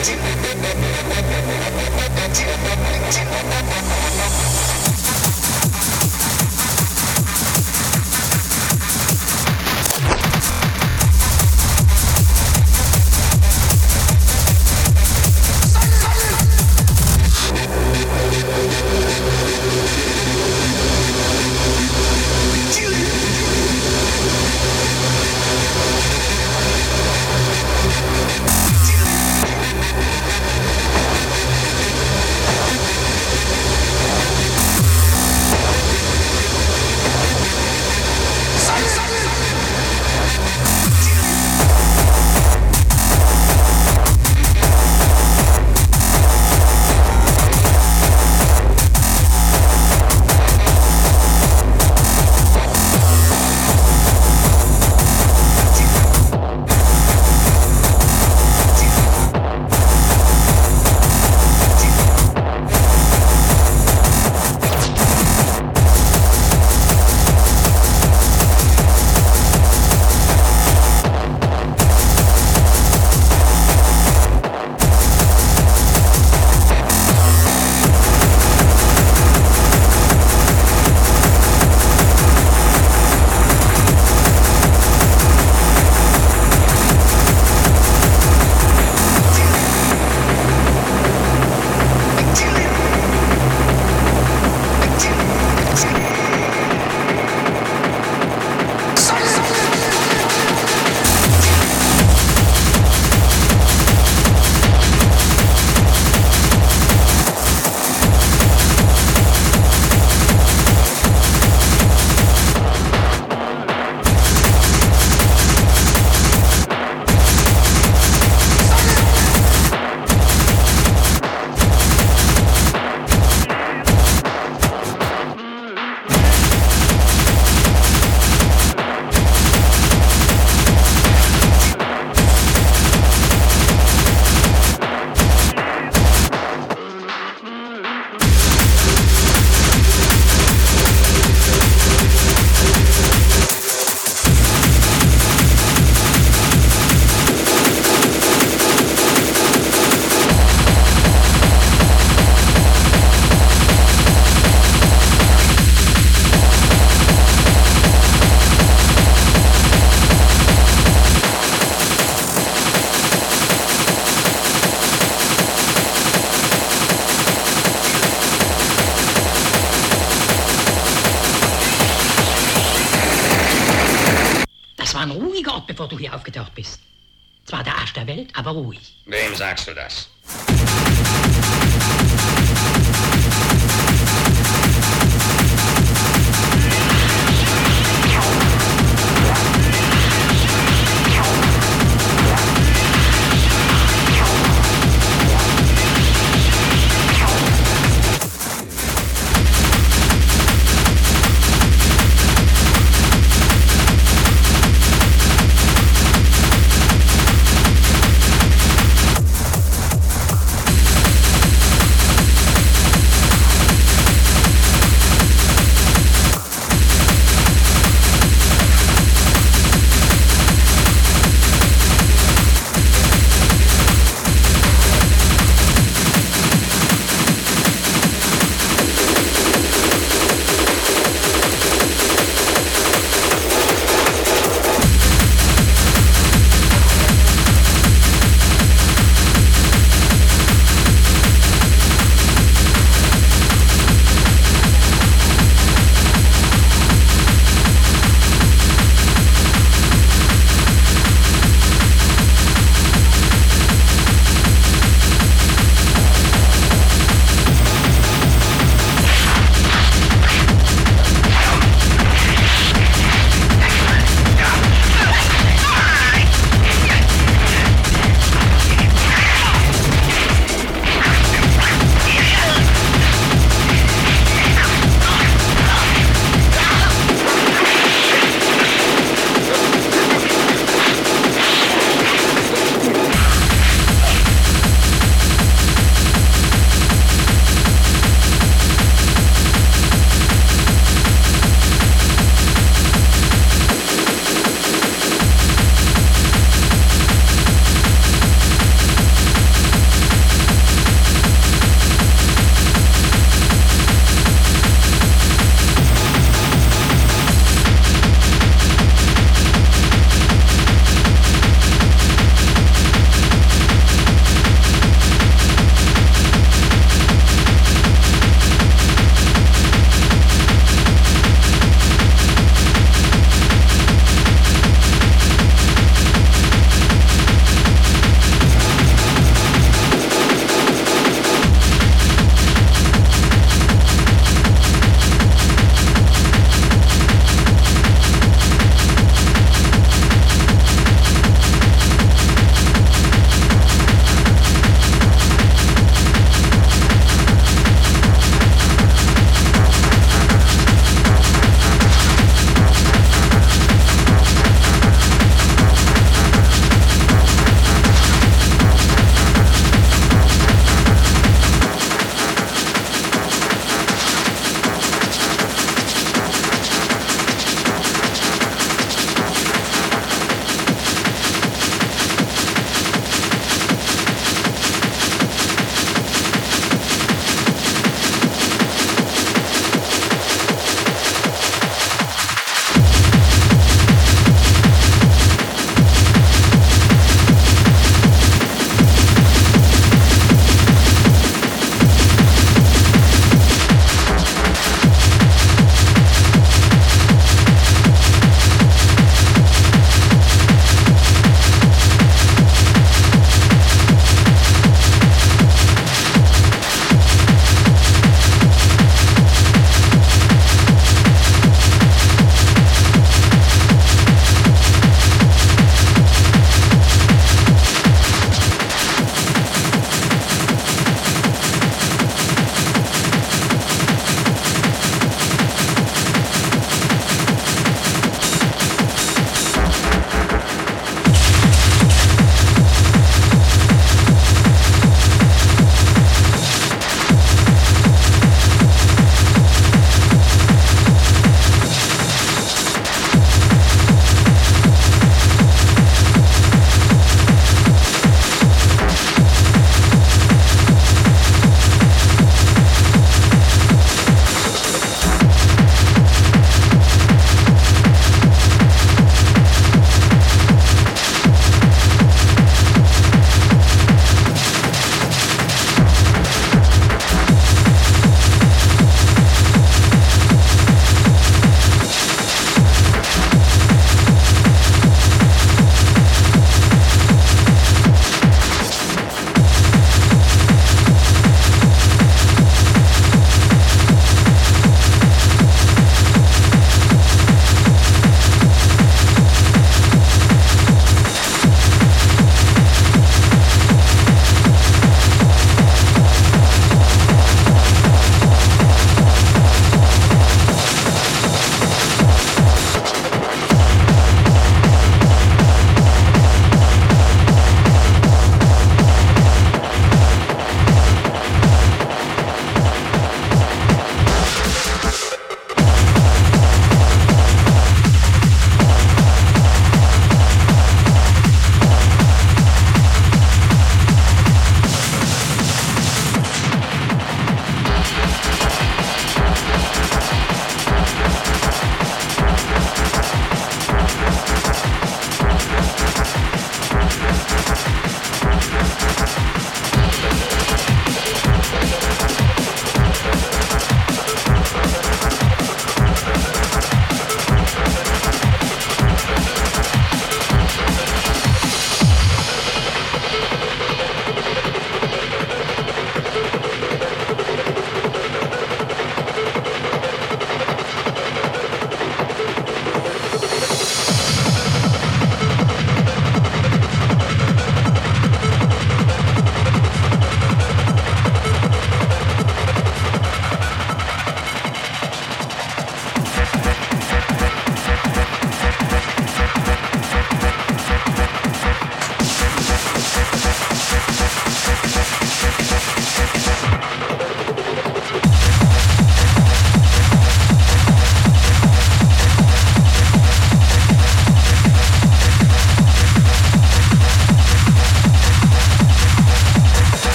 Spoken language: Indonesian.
Thank you. Owi. Name's us.